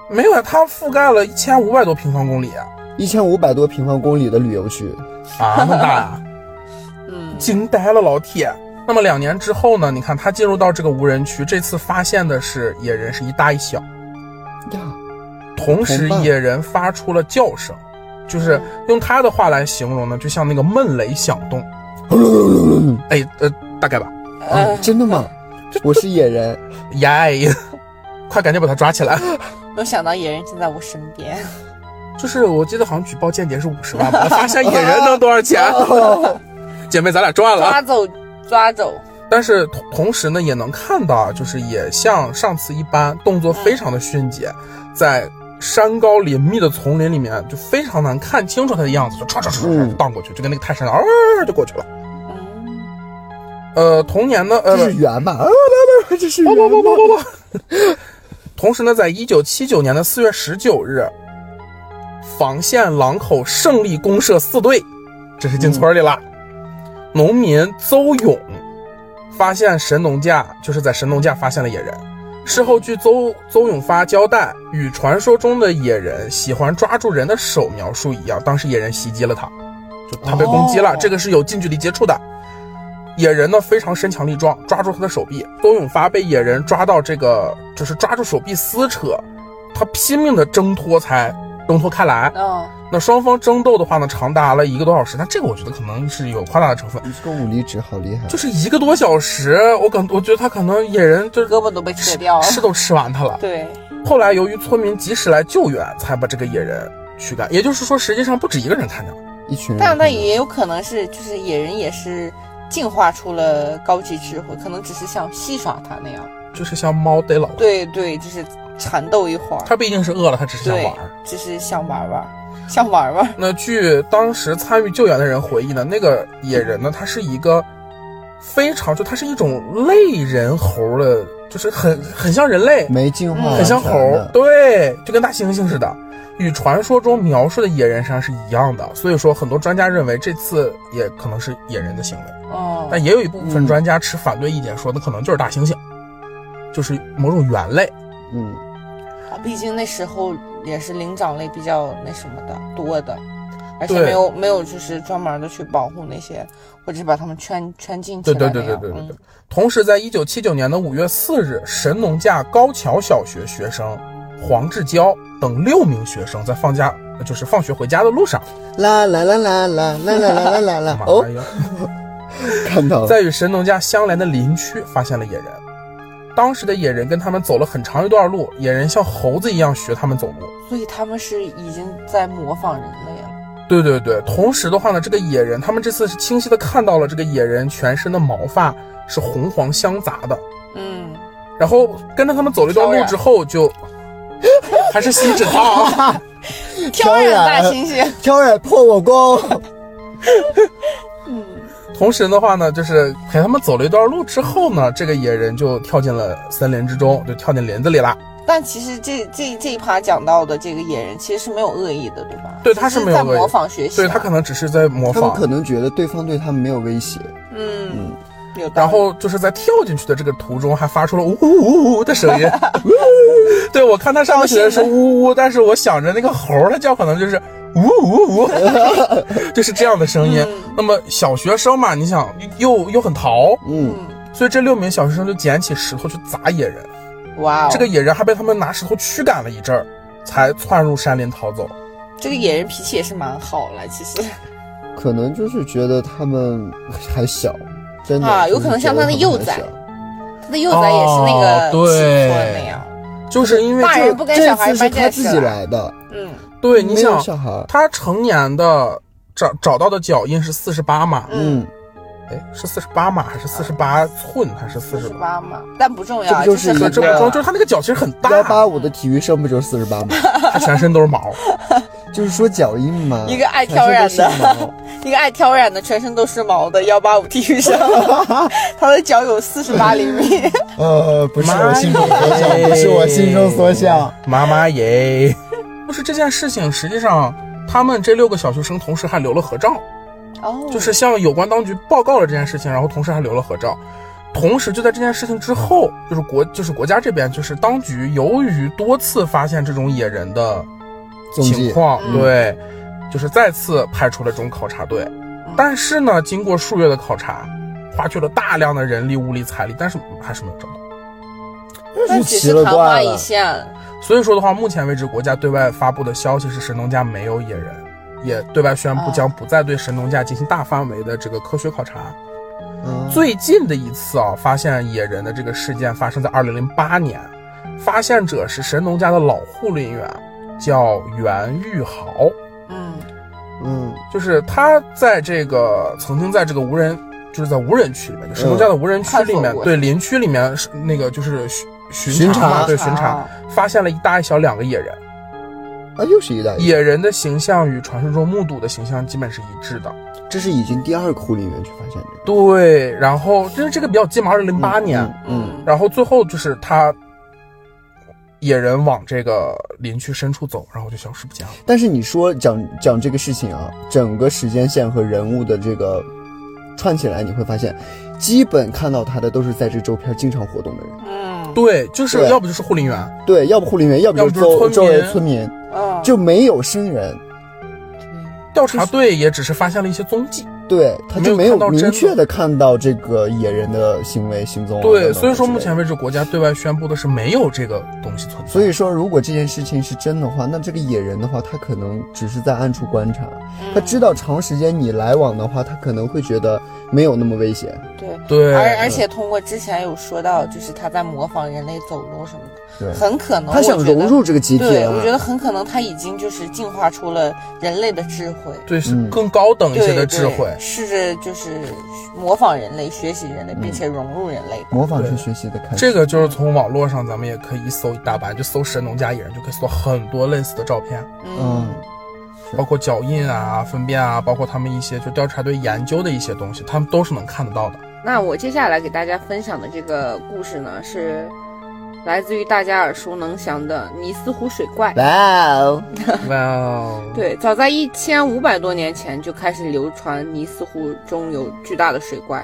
没有啊，它覆盖了一千五百多平方公里啊，一千五百多平方公里的旅游区，啊，那么大呀、*laughs* 嗯，惊呆了，老铁。那么两年之后呢？你看他进入到这个无人区，这次发现的是野人是一大一小，呀，同时野人发出了叫声，就是用他的话来形容呢，就像那个闷雷响动。*laughs* 哎，呃，大概吧。啊，真的吗？我是野人，*laughs* 耶！快赶紧把他抓起来。没有想到野人就在我身边。*laughs* 就是我记得好像举报间谍是五十万吧，我发现野人能多少钱？*laughs* 姐妹，咱俩赚了。抓走，抓走。但是同同时呢，也能看到啊，就是也像上次一般，动作非常的迅捷，在山高林密的丛林里面，就非常难看清楚他的样子，就唰唰唰唰荡过去，就跟那个泰山啊就过去了。嗯，呃，童年呢，呃，这是圆吧？啊，来来，这是圆吧？不不不不不。*laughs* 同时呢，在一九七九年的四月十九日，房县狼口胜利公社四队，这是进村里了。农民邹勇发现神农架，就是在神农架发现了野人。事后据邹邹永发交代，与传说中的野人喜欢抓住人的手描述一样，当时野人袭击了他，就他被攻击了。哦这个是有近距离接触的。野人呢非常身强力壮，抓住他的手臂。邹永发被野人抓到这个，就是抓住手臂撕扯，他拼命的挣脱才挣脱开来。嗯，那双方争斗的话呢，长达了一个多小时。那这个我觉得可能是有夸大的成分，你这个武力值好厉害，就是一个多小时，我感我觉得他可能野人就是胳膊都被切掉了。吃都吃完他了。对，后来由于村民及时来救援，才把这个野人驱赶。也就是说，实际上不止一个人看见了。一群人。但那也有可能是，就是野人也是进化出了高级智慧，可能只是像戏耍它那样。就是像猫逮老鼠，对对，就是缠斗一会儿。它毕竟是饿了，它只是想玩。，只是想玩玩，*laughs* 想玩玩。那据当时参与救援的人回忆呢，那个野人呢，他是一个非常就它是一种类人猴的，就是很很像人类，没进化，很像猴，对，就跟大猩猩似的，与传说中描述的野人山是一样的。所以说，很多专家认为这次也可能是野人的行为，哦，但也有一部分专家持反对意见，说那可能就是大猩猩，就是某种猿类。嗯，啊毕竟那时候也是灵长类比较那什么的多的，而且没有没有就是专门的去保护那些，或者是把他们圈圈进去对。对对对对对对嗯。同时，在一九七九年的五月四日，神农架高桥小学学生黄志娇等六名学生在放假，就是放学回家的路上，啦啦啦啦啦啦啦啦啦啦啦，*laughs* 妈哦，*laughs* 看到了，在与神农架相连的林区发现了野人。当时的野人跟他们走了很长一段路，野人像猴子一样学他们走路。所以他们是已经在模仿人类了。对对对，同时的话呢，这个野人他们这次是清晰的看到了这个野人全身的毛发是红黄相杂的，嗯，然后跟着他们走了一段路之后就，还是锡纸烫，*laughs* 挑染大猩猩。*laughs* 挑染破我功，嗯，同时的话呢，就是陪他们走了一段路之后呢，这个野人就跳进了森林之中，就跳进林子里了。但其实这这这一趴讲到的这个野人其实是没有恶意的，对吧？对他是没有恶意只在模仿学习啊。所以他可能只是在模仿他们，可能觉得对方对他们没有威胁，嗯，有道理然后就是在跳进去的这个途中还发出了呜呜呜呜的声音。*laughs* 对我看他上面写的是呜呜，但是我想着那个猴儿它叫可能就是呜呜呜，*laughs* 就是这样的声音。那么小学生嘛，你想又又很淘，嗯，所以这六名小学生就捡起石头去砸野人。哇哦，这个野人还被他们拿石头驱赶了一阵儿，才窜入山林逃走。这个野人脾气也是蛮好了，其实。可能就是觉得他们还小，真的啊有可能像他的幼崽他的幼崽也是那个哦对尺寸那样。就是因为这大人不跟这小孩次是他自己来的，嗯。对，你想他成年的找找到的脚印是四十八码，嗯，哎，是四十八码还是四十八寸还是四四十十八码，但不重要，这不就是是很对，这不多中，就是他那个脚其实很大，幺八五的体育生不就是四十八吗？*laughs* 他全身都是毛。*laughs* 就是说脚印嘛，一个爱挑染的一个爱挑染的，全身都是毛的幺八五体育生，*laughs* 他的脚有四十八厘米。呃，不是我心中所想，不是我心中所想。妈妈耶！不是这件事情，实际上他们这六个小学生同时还留了合照，哦，就是向有关当局报告了这件事情，然后同时还留了合照。同时，就在这件事情之后，就是国就是国家这边，就是当局由于多次发现这种野人的情况，嗯对，就是再次派出了这种考察队，但是呢，经过数月的考察，花去了大量的人力、物力、财力，但是还是没有找到。那只是昙花一现。所以说的话，目前为止，国家对外发布的消息是神农架没有野人，也对外宣布将不再对神农架进行大范围的这个科学考察。嗯。最近的一次啊，发现野人的这个事件发生在二零零八年，发现者是神农架的老护林员，叫袁玉豪。嗯。嗯就是他在这个曾经在这个无人，就是在无人区里面，就神农架的无人区里面，对林区里面那个就是巡巡查对巡查，发现了一大一小两个野人，啊，又是一代，野人的形象与传说中目睹的形象基本是一致的。这是已经第二个护林员去发现的。对，然后就是这个比较近嘛，二零零八年，嗯，然后最后就是他野人往这个林区深处走，然后就消失不见了。但是你说讲讲这个事情啊，整个时间线和人物的这个串起来，你会发现，基本看到他的都是在这周边经常活动的人。嗯对，就是要不就是护林员，对，要不护林员，要不就是周周围村民，嗯，就没有生人。调查队也只是发现了一些踪迹。对，他就没没有明确的看到这个野人的行为行踪啊。对，所以说目前为止，国家对外宣布的是没有这个东西存在。所以说，如果这件事情是真的话，那这个野人的话，他可能只是在暗处观察，他知道长时间你来往的话，他可能会觉得没有那么危险。对。对，而而且通过之前有说到，就是他在模仿人类走路什么对的，很可能他想融入这个集体对，啊我觉得很可能他已经就是进化出了人类的智慧，对是嗯更高等一些的智慧对。试着就是模仿人类、学习人类，并且融入人类。模仿对是学习的开始。这个就是从网络上，咱们也可以一搜一大把，就搜神农架野人，就可以搜很多类似的照片，嗯，包括脚印啊、粪便啊，包括他们一些就调查队研究的一些东西，他们都是能看得到的。那我接下来给大家分享的这个故事呢，是来自于大家耳熟能详的尼斯湖水怪。哇哦，哇哦，对，早在一千五百多年前就开始流传尼斯湖中有巨大的水怪，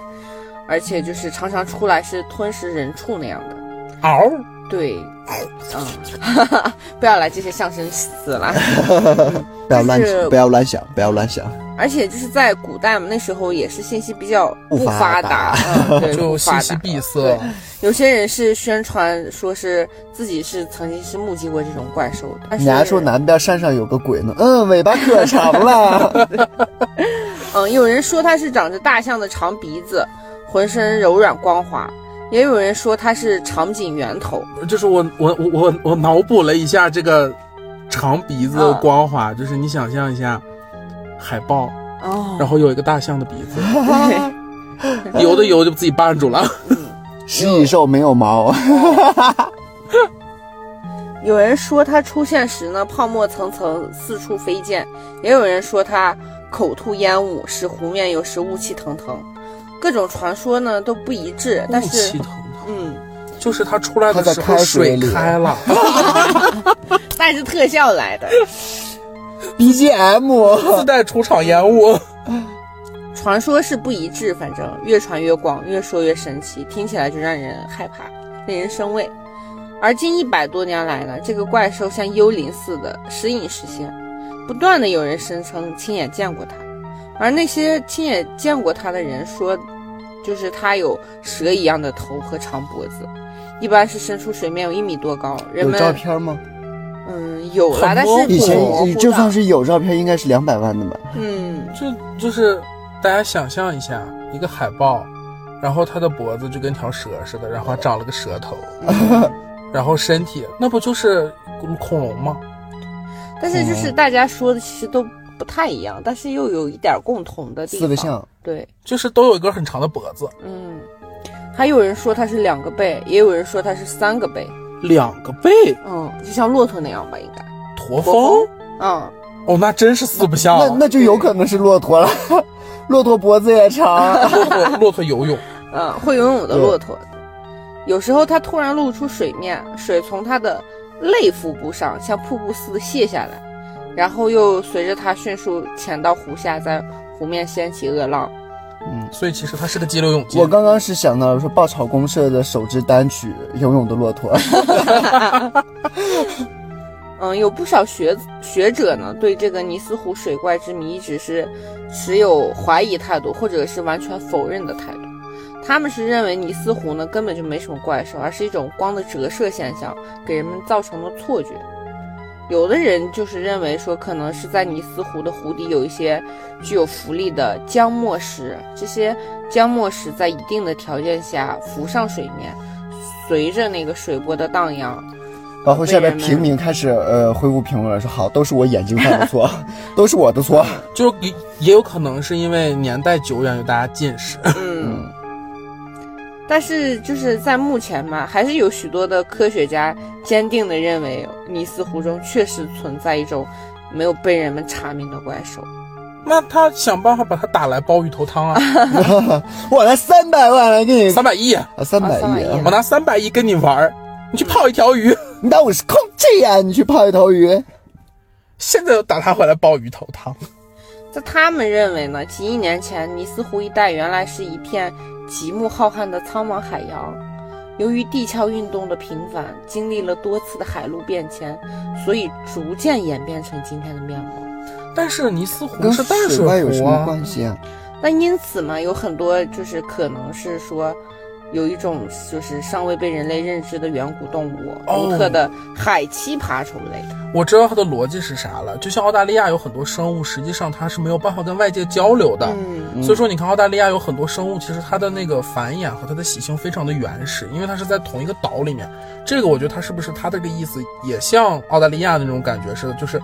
而且就是常常出来是吞食人畜那样的。嗷，对，嗯，*laughs* 不要来这些象声词了。不要乱不要乱想，不要乱想。而且就是在古代嘛，那时候也是信息比较不不发发达 *laughs* 嗯，对，就。信息闭塞。有些人是宣传说是自己是曾经是目击过这种怪兽，但是你还说南边山上有个鬼呢？嗯，尾巴可长了。*laughs* 嗯，有人说它是长着大象的长鼻子，浑身柔软光滑；也有人说它是长颈猿头。就是我我我我我脑补了一下这个长鼻子光滑，就是你想象一下海豹，哦，然后有一个大象的鼻子，*laughs* 游的游就自己绊住了。食蚁兽没有毛，*laughs* 有人说它出现时呢，泡沫层层四处飞溅；也有人说它口吐烟雾，使湖面有时雾气腾腾。各种传说呢都不一致，但雾是气腾腾，嗯，就是它出来的时候水开了，*laughs* 带着特效来的。BGM 自带出场烟雾。*laughs* 传说是不一致，反正越传越广，越说越神奇，听起来就让人害怕，令人生畏。而近一百多年来呢，这个怪兽像幽灵似的时隐时现，不断的有人声称亲眼见过它，而那些亲眼见过它的人说，就是它有蛇一样的头和长脖子，一般是伸出水面有一米多高。人有们照片吗？嗯有了，很但是以前就算是有照片，应该是两百万的吧？嗯。就就是大家想象一下，一个海豹，然后它的脖子就跟条蛇似的，然后还长了个舌头，*laughs* 然后身体那不就是恐龙吗？但是就是大家说的其实都不太一样，但是又有一点共同的地方。四个像，对，就是都有一根很长的脖子，嗯，还有人说它是两个背，也有人说它是三个背，两个背，嗯，就像骆驼那样吧，应该。驼峰。嗯，哦，那真是四不像那。那就有可能是骆驼了。*laughs* 骆驼脖子也长，骆驼骆驼游泳，*laughs* 嗯，会游泳的骆驼。有时候它突然露出水面，水从它的肋腹部上像瀑布似的泻下来，然后又随着它迅速潜到湖下，在湖面掀起恶浪。所以其实它是个激流勇进。我刚刚是想到了说爆炒公社的首支单曲《游泳的骆驼》，*laughs* 嗯，有不少学学者呢，对这个尼斯湖水怪之谜一直是持有怀疑态度，或者是完全否认的态度。他们是认为尼斯湖呢根本就没什么怪兽，而是一种光的折射现象，给人们造成了错觉。有的人就是认为说，可能是在尼斯湖的湖底有一些具有浮力的浆末石，这些浆末石在一定的条件下浮上水面，随着那个水波的荡漾，包括下面平民开始呃恢复评论了，说好，都是我眼睛犯的错，*laughs* 都是我的错。就也也有可能是因为年代久远，有大家近视。嗯，但是就是在目前嘛，还是有许多的科学家坚定的认为，尼斯湖中确实存在一种没有被人们查明的怪兽。那他想办法把它打来煲鱼头汤啊！*laughs* 我拿三百万来给你，三百亿啊，三百亿啊我拿三百亿跟你玩儿，你去泡一条鱼。你当我是空气呀？你去泡一条鱼。现在又打他回来煲鱼头汤。*laughs* 在他们认为呢，几亿年前尼斯湖一带原来是一片极目浩瀚的苍茫海洋，由于地壳运动的频繁，经历了多次的海陆变迁，所以逐渐演变成今天的面貌。但是尼斯湖跟是淡水怪有什么关系啊？那因此呢，有很多就是可能是说，有一种就是尚未被人类认知的远古动物，哦独特的海栖爬虫类。我知道它的逻辑是啥了。就像澳大利亚有很多生物，实际上它是没有办法跟外界交流的。嗯所以说，你看澳大利亚有很多生物，其实它的那个繁衍和它的习性非常的原始，因为它是在同一个岛里面。这个我觉得它是不是它这个意思也像澳大利亚那种感觉似的，就是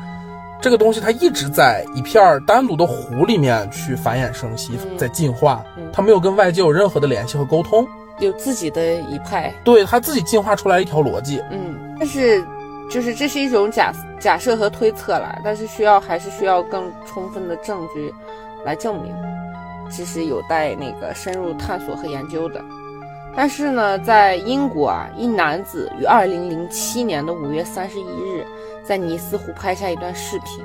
这个东西它一直在一片儿单独的湖里面去繁衍生息，嗯在进化嗯，它没有跟外界有任何的联系和沟通，有自己的一派。对他自己进化出来一条逻辑。嗯，但是就是这是一种假假设和推测啦，但是需要还是需要更充分的证据来证明，这是有待那个深入探索和研究的。但是呢，在英国啊，一男子于二零零七年的五月三十一日，在尼斯湖拍下一段视频。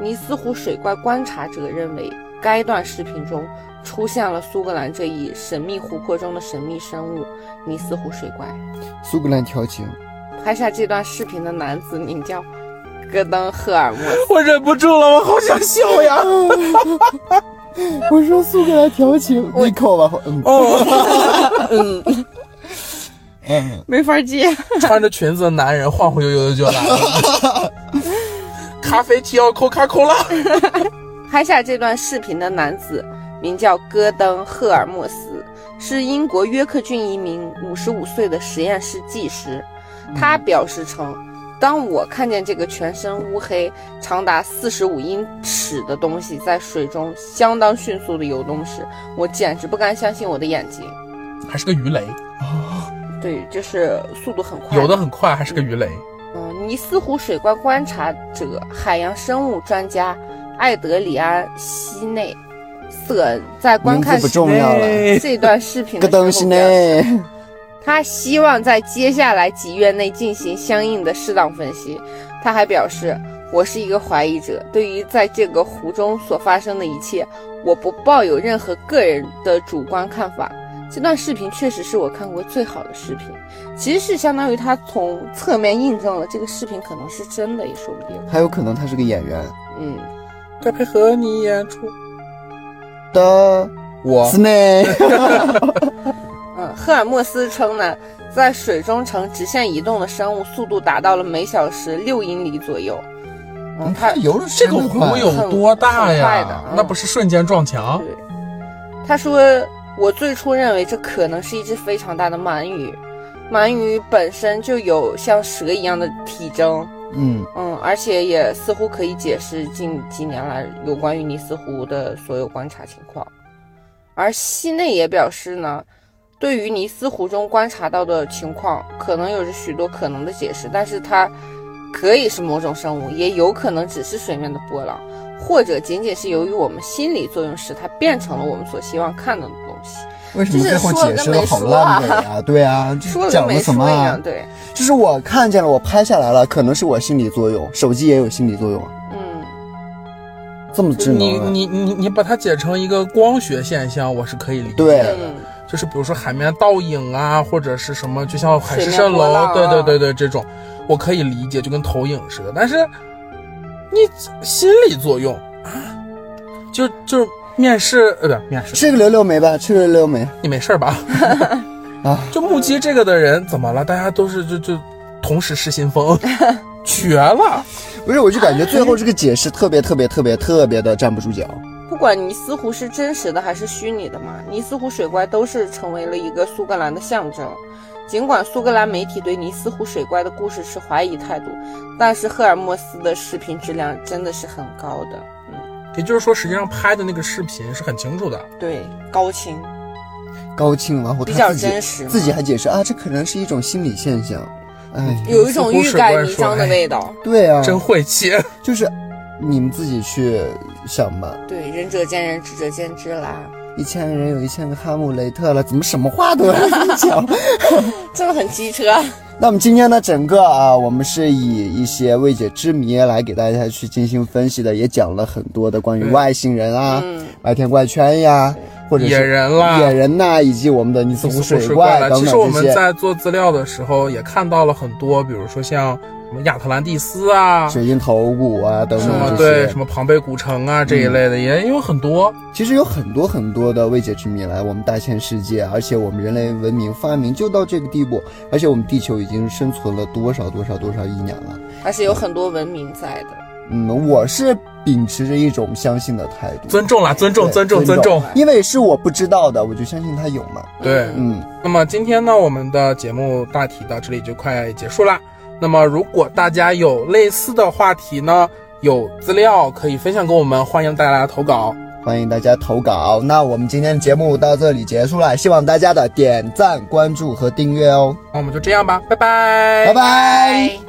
尼斯湖水怪观察者认为，该段视频中出现了苏格兰这一神秘湖泊中的神秘生物——尼斯湖水怪。苏格兰调情，拍下这段视频的男子名叫戈登·赫尔墨斯。*laughs* 我忍不住了，我好想笑呀！我说苏格兰调情，你口吧，嗯哦，嗯，*laughs* 嗯，没法接。穿着裙子的男人晃晃悠悠的就来了。*laughs* 咖啡提要扣卡扣了。拍下这段视频的男子名叫戈登·赫尔墨斯，是英国约克郡一名五十五岁的实验室技师。他表示称，当我看见这个全身乌黑、长达四十五英尺的东西在水中相当迅速的游动时，我简直不敢相信我的眼睛。还是个鱼雷啊，对，就是速度很快，游得很快，还是个鱼雷。嗯，尼斯湖水怪观察者、海洋生物专家艾德里安·西内在观看视重要了。这段视频个东西的时候？他希望在接下来几月内进行相应的适当分析。他还表示：“我是一个怀疑者，对于在这个湖中所发生的一切，我不抱有任何个人的主观看法。”这段视频确实是我看过最好的视频，其实是相当于他从侧面印证了这个视频可能是真的，也说不定。还有可能他是个演员嗯，该配合你演出。的我是呢。*laughs* 嗯，赫尔墨斯称呢，在水中呈直线移动的生物速度达到了每小时六英里左右。嗯，它游的这个湖有多大呀嗯？那不是瞬间撞墙？对，他说，我最初认为这可能是一只非常大的鳗鱼，鳗鱼本身就有像蛇一样的体征，嗯，嗯，而且也似乎可以解释近几年来有关于尼斯湖的所有观察情况。而西内也表示呢，对于尼斯湖中观察到的情况，可能有着许多可能的解释，但是它可以是某种生物，也有可能只是水面的波浪，或者仅仅是由于我们心理作用使它变成了我们所希望看到的。为什么最后解释的好烂尾啊？*laughs* 对啊，这说了讲了跟没说一什么啊，？对，就是我看见了，我拍下来了，可能是我心理作用，手机也有心理作用啊，嗯，这么智你能啊？你你你把它解成一个光学现象，我是可以理解对的。嗯，就是比如说海面倒影啊，或者是什么，就像海市蜃楼，对对对对，这种，我可以理解，就跟投影似的。但是你心理作用啊，就就面试呃不面试，吃个溜溜梅吧，吃个溜溜梅。你没事儿吧？*laughs* 啊，就目击这个的人怎么了？大家都是就就同时失心疯，*laughs* 绝了！不是，我就感觉最后这个解释特别特别特别特别的站不住脚。不管尼斯湖是真实的还是虚拟的嘛，尼斯湖水怪都是成为了一个苏格兰的象征。尽管苏格兰媒体对尼斯湖水怪的故事持怀疑态度，但是赫尔墨斯的视频质量真的是很高的。嗯，也就是说，实际上拍的那个视频是很清楚的。对，高清，高清，然后比较他自己真实自己还解释啊，这可能是一种心理现象。哎，有一种欲盖弥彰的味道。对啊，真晦气。就是你们自己去想吧。对，仁者见仁，智者见智啦。一千个人有一千个哈姆雷特了，怎么什么话都要 *laughs* 讲？真 *laughs* 的很机车。那我们今天呢，整个啊，我们是以一些未解之谜来给大家去进行分析的，也讲了很多的关于外星人啊、嗯，白天怪圈呀，或者是野人啦野人呐、以及我们的尼斯湖水。怪等其实我们。在做资料的时候也看到了很多，比如说像什么亚特兰蒂斯啊，水晶头骨啊，等等对些，什么庞贝古城啊这一类的，也有很多。其实有很多很多的未解之谜来我们大千世界，而且我们人类文明发明就到这个地步，而且我们地球已经生存了多少多少多少亿年了。还是有很多文明在的。嗯，我是秉持着一种相信的态度，尊重啦，尊重，尊重，尊尊重。因为是我不知道的，我就相信它有嘛。对，嗯，那么今天呢，我们的节目大体到这里就快结束啦。那么如果大家有类似的话题呢，有资料可以分享给我们，欢迎大家来投稿。欢迎大家投稿。那我们今天的节目到这里结束了，希望大家的点赞、关注和订阅哦。那我们就这样吧，拜拜，拜拜。